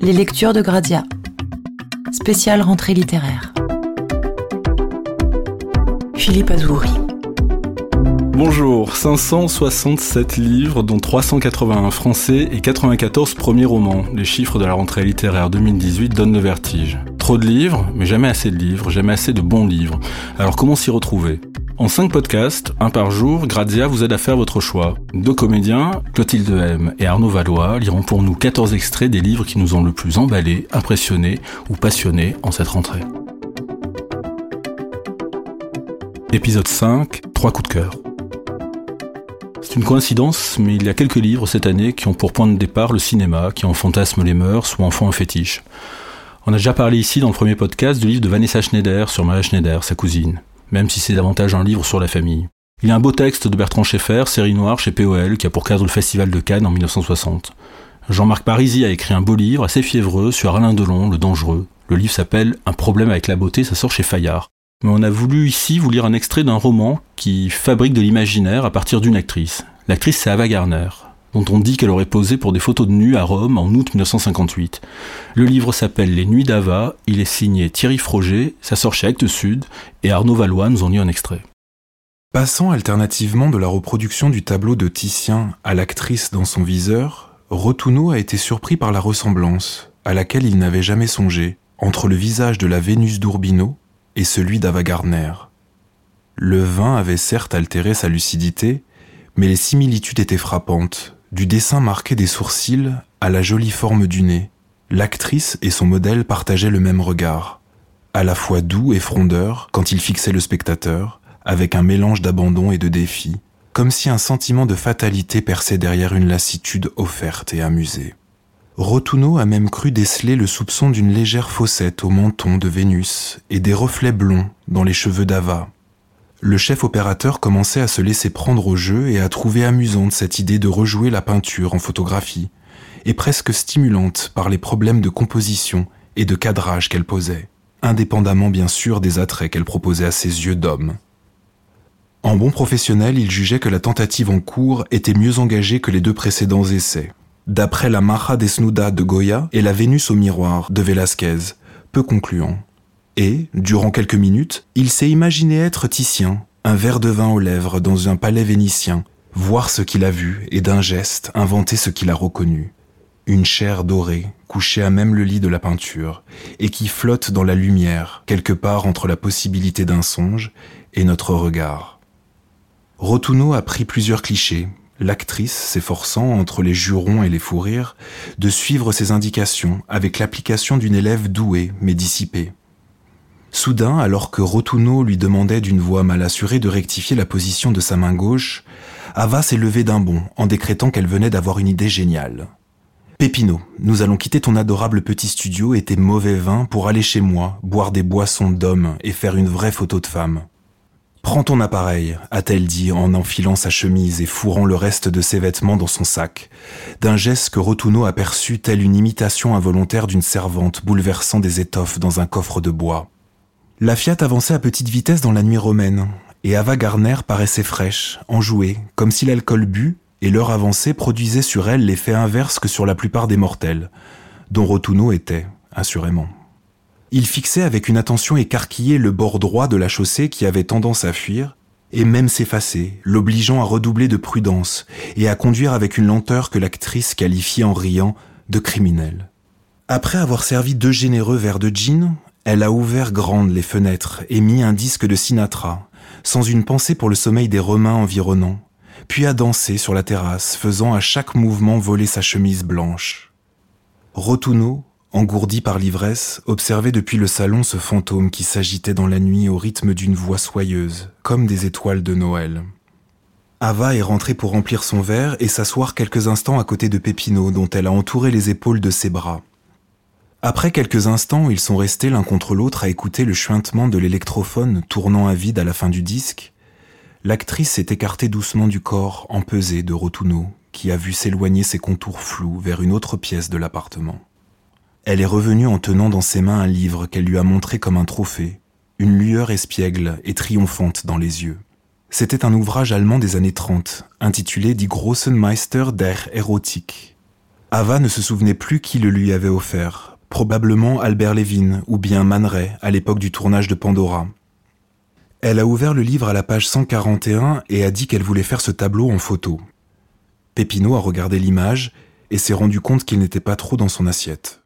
Les lectures de Gradia. Spéciale rentrée littéraire. Philippe Azouri. Bonjour, 567 livres, dont 381 français et 94 premiers romans. Les chiffres de la rentrée littéraire 2018 donnent le vertige. Trop de livres, mais jamais assez de livres, jamais assez de bons livres. Alors comment s'y retrouver? En 5 podcasts, un par jour, Grazia vous aide à faire votre choix. Deux comédiens, Clotilde M et Arnaud Valois, liront pour nous 14 extraits des livres qui nous ont le plus emballés, impressionnés ou passionnés en cette rentrée. Épisode 5, 3 coups de cœur. C'est une coïncidence, mais il y a quelques livres cette année qui ont pour point de départ le cinéma, qui en fantasment les mœurs ou en font un fétiche. On a déjà parlé ici dans le premier podcast du livre de Vanessa Schneider sur Maria Schneider, sa cousine même si c'est davantage un livre sur la famille. Il y a un beau texte de Bertrand Schaeffer, série noire chez POL, qui a pour cadre le Festival de Cannes en 1960. Jean-Marc Parisi a écrit un beau livre assez fiévreux sur Alain Delon, le dangereux. Le livre s'appelle Un problème avec la beauté, ça sort chez Fayard. Mais on a voulu ici vous lire un extrait d'un roman qui fabrique de l'imaginaire à partir d'une actrice. L'actrice c'est Ava Garner dont on dit qu'elle aurait posé pour des photos de nu à Rome en août 1958. Le livre s'appelle Les Nuits d'Ava, il est signé Thierry Froger, ça sort chez Actes Sud, et Arnaud Valois nous en lit un extrait. Passant alternativement de la reproduction du tableau de Titien à l'actrice dans son viseur, Rotuno a été surpris par la ressemblance, à laquelle il n'avait jamais songé, entre le visage de la Vénus d'Urbino et celui d'Ava Gardner. Le vin avait certes altéré sa lucidité, mais les similitudes étaient frappantes, du dessin marqué des sourcils à la jolie forme du nez, l'actrice et son modèle partageaient le même regard, à la fois doux et frondeur quand il fixait le spectateur, avec un mélange d'abandon et de défi, comme si un sentiment de fatalité perçait derrière une lassitude offerte et amusée. Rotuno a même cru déceler le soupçon d'une légère fossette au menton de Vénus et des reflets blonds dans les cheveux d'Ava, le chef opérateur commençait à se laisser prendre au jeu et à trouver amusante cette idée de rejouer la peinture en photographie, et presque stimulante par les problèmes de composition et de cadrage qu'elle posait, indépendamment bien sûr des attraits qu'elle proposait à ses yeux d'homme. En bon professionnel, il jugeait que la tentative en cours était mieux engagée que les deux précédents essais. D'après la Maja Desnuda de Goya et la Vénus au miroir de Velázquez, peu concluant et, durant quelques minutes, il s'est imaginé être Titien, un verre de vin aux lèvres dans un palais vénitien, voir ce qu'il a vu et d'un geste inventer ce qu'il a reconnu. Une chair dorée, couchée à même le lit de la peinture, et qui flotte dans la lumière, quelque part entre la possibilité d'un songe et notre regard. Rotuno a pris plusieurs clichés, l'actrice s'efforçant, entre les jurons et les fous rires, de suivre ses indications avec l'application d'une élève douée mais dissipée. Soudain, alors que Rotuno lui demandait d'une voix mal assurée de rectifier la position de sa main gauche, Ava s'est levée d'un bond en décrétant qu'elle venait d'avoir une idée géniale. Pépino, nous allons quitter ton adorable petit studio et tes mauvais vins pour aller chez moi, boire des boissons d'hommes et faire une vraie photo de femme. Prends ton appareil, a-t-elle dit en enfilant sa chemise et fourrant le reste de ses vêtements dans son sac, d'un geste que Rotuno aperçut telle une imitation involontaire d'une servante bouleversant des étoffes dans un coffre de bois. La Fiat avançait à petite vitesse dans la nuit romaine, et Ava Gardner paraissait fraîche, enjouée, comme si l'alcool bu et l'heure avancée produisaient sur elle l'effet inverse que sur la plupart des mortels, dont Rotuno était, assurément. Il fixait avec une attention écarquillée le bord droit de la chaussée qui avait tendance à fuir, et même s'effacer, l'obligeant à redoubler de prudence et à conduire avec une lenteur que l'actrice qualifiait en riant de criminelle. Après avoir servi deux généreux verres de gin, elle a ouvert grandes les fenêtres et mis un disque de Sinatra, sans une pensée pour le sommeil des Romains environnants, puis a dansé sur la terrasse, faisant à chaque mouvement voler sa chemise blanche. Rotuno, engourdi par l'ivresse, observait depuis le salon ce fantôme qui s'agitait dans la nuit au rythme d'une voix soyeuse, comme des étoiles de Noël. Ava est rentrée pour remplir son verre et s'asseoir quelques instants à côté de Pépino, dont elle a entouré les épaules de ses bras. Après quelques instants, ils sont restés l'un contre l'autre à écouter le chuintement de l'électrophone tournant à vide à la fin du disque. L'actrice s'est écartée doucement du corps empesé de Rotuno, qui a vu s'éloigner ses contours flous vers une autre pièce de l'appartement. Elle est revenue en tenant dans ses mains un livre qu'elle lui a montré comme un trophée, une lueur espiègle et triomphante dans les yeux. C'était un ouvrage allemand des années 30, intitulé Die Großen Meister der Erotik, Ava ne se souvenait plus qui le lui avait offert, probablement Albert Lévin ou bien Man à l'époque du tournage de Pandora. Elle a ouvert le livre à la page 141 et a dit qu'elle voulait faire ce tableau en photo. Pépino a regardé l'image et s'est rendu compte qu'il n'était pas trop dans son assiette.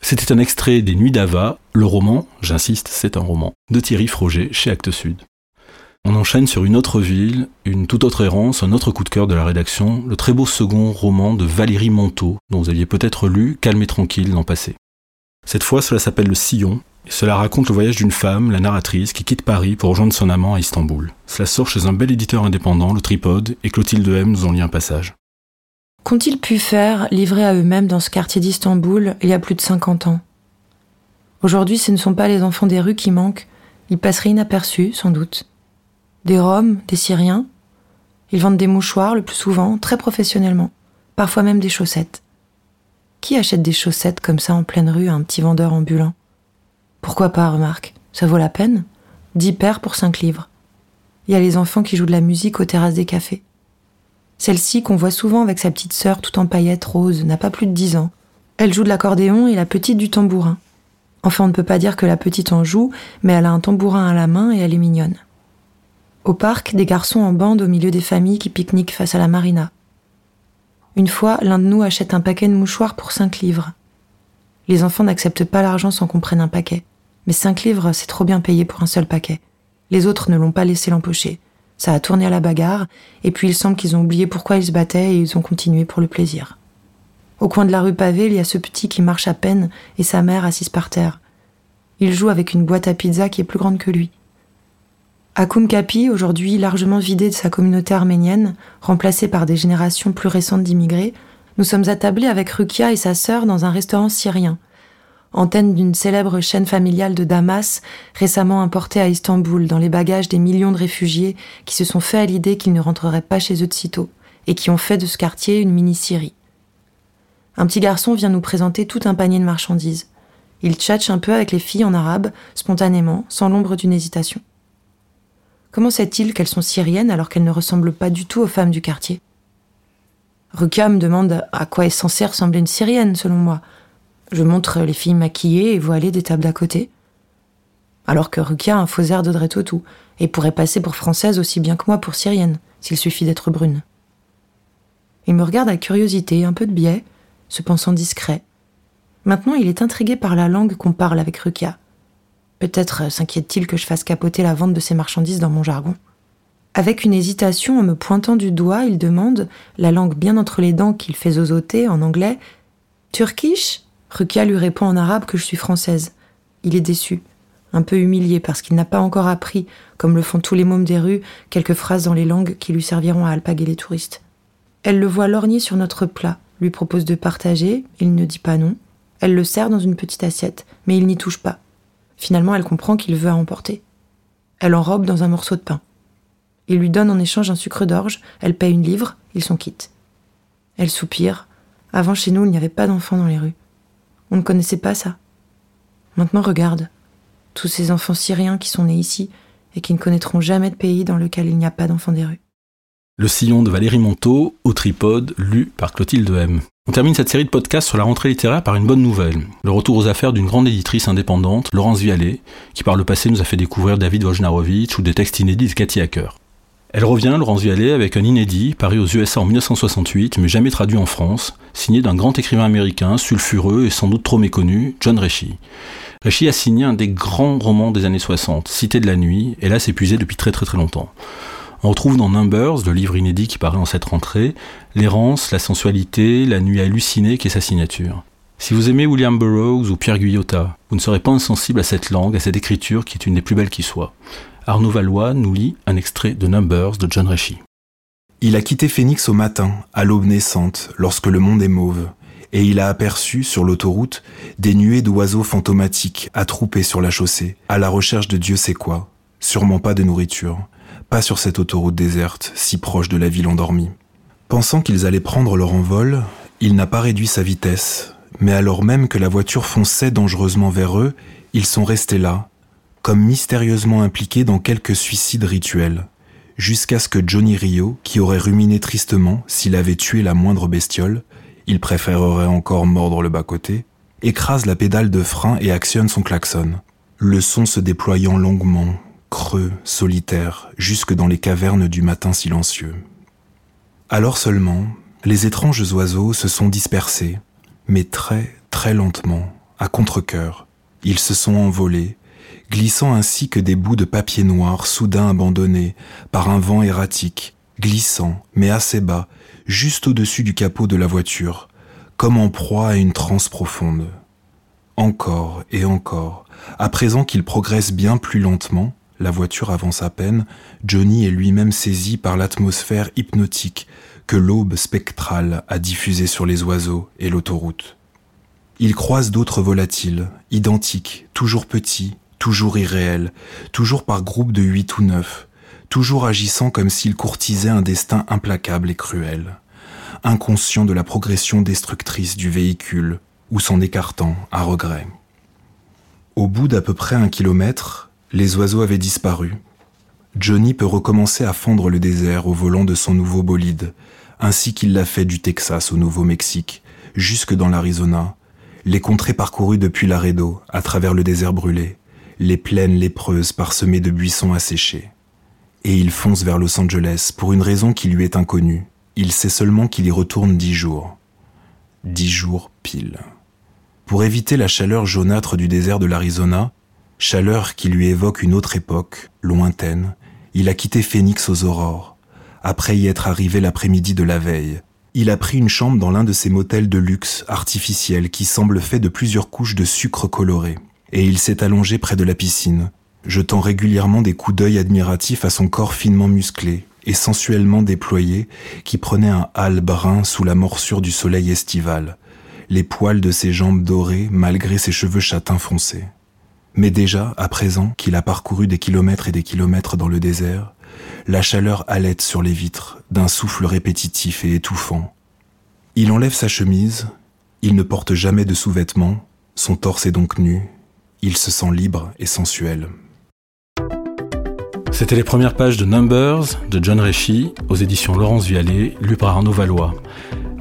C'était un extrait des Nuits d'Ava, le roman, j'insiste, c'est un roman, de Thierry Froger chez Actes Sud. On enchaîne sur une autre ville, une toute autre errance, un autre coup de cœur de la rédaction, le très beau second roman de Valérie Monteau, dont vous aviez peut-être lu Calme et tranquille l'an passé. Cette fois, cela s'appelle Le Sillon, et cela raconte le voyage d'une femme, la narratrice, qui quitte Paris pour rejoindre son amant à Istanbul. Cela sort chez un bel éditeur indépendant, le Tripode, et Clotilde M nous en lit un passage. Qu'ont-ils pu faire, livrés à eux-mêmes dans ce quartier d'Istanbul, il y a plus de 50 ans? Aujourd'hui, ce ne sont pas les enfants des rues qui manquent, ils passeraient inaperçus, sans doute des Roms, des Syriens? Ils vendent des mouchoirs le plus souvent, très professionnellement, parfois même des chaussettes. Qui achète des chaussettes comme ça en pleine rue à un petit vendeur ambulant? Pourquoi pas, remarque, ça vaut la peine? Dix paires pour cinq livres. Il y a les enfants qui jouent de la musique aux terrasses des cafés. Celle-ci, qu'on voit souvent avec sa petite sœur tout en paillettes roses, n'a pas plus de dix ans. Elle joue de l'accordéon et la petite du tambourin. Enfin, on ne peut pas dire que la petite en joue, mais elle a un tambourin à la main et elle est mignonne. Au parc, des garçons en bande au milieu des familles qui pique-niquent face à la marina. Une fois, l'un de nous achète un paquet de mouchoirs pour 5 livres. Les enfants n'acceptent pas l'argent sans qu'on prenne un paquet. Mais 5 livres, c'est trop bien payé pour un seul paquet. Les autres ne l'ont pas laissé l'empocher. Ça a tourné à la bagarre, et puis il semble qu'ils ont oublié pourquoi ils se battaient et ils ont continué pour le plaisir. Au coin de la rue pavée, il y a ce petit qui marche à peine et sa mère assise par terre. Il joue avec une boîte à pizza qui est plus grande que lui. À Kumkapi, aujourd'hui largement vidé de sa communauté arménienne, remplacée par des générations plus récentes d'immigrés, nous sommes attablés avec Rukia et sa sœur dans un restaurant syrien, antenne d'une célèbre chaîne familiale de Damas, récemment importée à Istanbul dans les bagages des millions de réfugiés qui se sont fait à l'idée qu'ils ne rentreraient pas chez eux de sitôt, et qui ont fait de ce quartier une mini-Syrie. Un petit garçon vient nous présenter tout un panier de marchandises. Il tchatche un peu avec les filles en arabe, spontanément, sans l'ombre d'une hésitation. Comment sait-il qu'elles sont syriennes alors qu'elles ne ressemblent pas du tout aux femmes du quartier? Ruka me demande à quoi est censée ressembler une syrienne, selon moi. Je montre les filles maquillées et voilées des tables d'à côté. Alors que Rukia a un faux air d'Audrey tout et pourrait passer pour française aussi bien que moi pour syrienne, s'il suffit d'être brune. Il me regarde avec curiosité, un peu de biais, se pensant discret. Maintenant, il est intrigué par la langue qu'on parle avec Rukia. Peut-être s'inquiète-t-il que je fasse capoter la vente de ses marchandises dans mon jargon. Avec une hésitation en me pointant du doigt, il demande, la langue bien entre les dents qu'il fait zozoter en anglais Turkish? Rukia lui répond en arabe que je suis française. Il est déçu, un peu humilié parce qu'il n'a pas encore appris, comme le font tous les mômes des rues, quelques phrases dans les langues qui lui serviront à alpaguer les touristes. Elle le voit lorgner sur notre plat, lui propose de partager, il ne dit pas non. Elle le sert dans une petite assiette, mais il n'y touche pas. Finalement, elle comprend qu'il veut à emporter. Elle enrobe dans un morceau de pain. Il lui donne en échange un sucre d'orge, elle paie une livre, ils sont quittes. Elle soupire. Avant, chez nous, il n'y avait pas d'enfants dans les rues. On ne connaissait pas ça. Maintenant, regarde. Tous ces enfants syriens qui sont nés ici et qui ne connaîtront jamais de pays dans lequel il n'y a pas d'enfants des rues. Le sillon de Valérie Monteau, au tripode, lu par Clotilde M. On termine cette série de podcasts sur la rentrée littéraire par une bonne nouvelle. Le retour aux affaires d'une grande éditrice indépendante, Laurence Vialet, qui par le passé nous a fait découvrir David Wojnarowicz ou des textes inédits de Cathy Hacker. Elle revient, Laurence Vialet, avec un inédit, paru aux USA en 1968, mais jamais traduit en France, signé d'un grand écrivain américain, sulfureux et sans doute trop méconnu, John Rechy. Rechy a signé un des grands romans des années 60, Cité de la nuit, et là épuisé depuis très très très longtemps. On retrouve dans Numbers, le livre inédit qui paraît en cette rentrée, l'errance, la sensualité, la nuit hallucinée qui est sa signature. Si vous aimez William Burroughs ou Pierre Guyotat, vous ne serez pas insensible à cette langue, à cette écriture qui est une des plus belles qui soit. Arnaud Valois nous lit un extrait de Numbers de John Rechy. Il a quitté Phoenix au matin, à l'aube naissante, lorsque le monde est mauve, et il a aperçu, sur l'autoroute, des nuées d'oiseaux fantomatiques attroupés sur la chaussée, à la recherche de Dieu sait quoi, sûrement pas de nourriture, pas sur cette autoroute déserte, si proche de la ville endormie. Pensant qu'ils allaient prendre leur envol, il n'a pas réduit sa vitesse, mais alors même que la voiture fonçait dangereusement vers eux, ils sont restés là, comme mystérieusement impliqués dans quelques suicides rituels, jusqu'à ce que Johnny Rio, qui aurait ruminé tristement s'il avait tué la moindre bestiole, il préférerait encore mordre le bas-côté, écrase la pédale de frein et actionne son klaxon. Le son se déployant longuement, creux, solitaire, jusque dans les cavernes du matin silencieux. Alors seulement, les étranges oiseaux se sont dispersés, mais très, très lentement, à contre-coeur. Ils se sont envolés, glissant ainsi que des bouts de papier noir soudain abandonnés par un vent erratique, glissant, mais assez bas, juste au-dessus du capot de la voiture, comme en proie à une transe profonde. Encore et encore, à présent qu'il progresse bien plus lentement, la voiture avance à peine, Johnny est lui-même saisi par l'atmosphère hypnotique que l'aube spectrale a diffusée sur les oiseaux et l'autoroute. Il croise d'autres volatiles, identiques, toujours petits, toujours irréels, toujours par groupes de huit ou neuf, toujours agissant comme s'ils courtisaient un destin implacable et cruel, inconscient de la progression destructrice du véhicule, ou s'en écartant à regret. Au bout d'à peu près un kilomètre, les oiseaux avaient disparu. Johnny peut recommencer à fondre le désert au volant de son nouveau bolide, ainsi qu'il l'a fait du Texas au Nouveau-Mexique, jusque dans l'Arizona, les contrées parcourues depuis Laredo, à travers le désert brûlé, les plaines lépreuses parsemées de buissons asséchés. Et il fonce vers Los Angeles pour une raison qui lui est inconnue. Il sait seulement qu'il y retourne dix jours. Dix jours pile. Pour éviter la chaleur jaunâtre du désert de l'Arizona, chaleur qui lui évoque une autre époque, lointaine, il a quitté Phoenix aux aurores, après y être arrivé l'après-midi de la veille. Il a pris une chambre dans l'un de ces motels de luxe artificiels qui semblent faits de plusieurs couches de sucre coloré, et il s'est allongé près de la piscine, jetant régulièrement des coups d'œil admiratifs à son corps finement musclé et sensuellement déployé qui prenait un hâle brun sous la morsure du soleil estival, les poils de ses jambes dorées malgré ses cheveux châtains foncés. Mais déjà, à présent qu'il a parcouru des kilomètres et des kilomètres dans le désert, la chaleur halète sur les vitres d'un souffle répétitif et étouffant. Il enlève sa chemise, il ne porte jamais de sous-vêtements, son torse est donc nu, il se sent libre et sensuel. C'était les premières pages de Numbers de John Rechy aux éditions Laurence Vialet, lu par Arnaud Valois.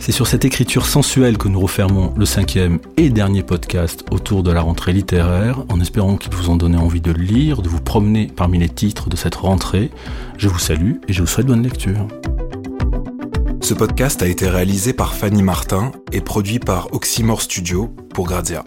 C'est sur cette écriture sensuelle que nous refermons le cinquième et dernier podcast autour de la rentrée littéraire, en espérant qu'il vous en donne envie de lire, de vous promener parmi les titres de cette rentrée. Je vous salue et je vous souhaite bonne lecture. Ce podcast a été réalisé par Fanny Martin et produit par Oxymore Studio pour Grazia.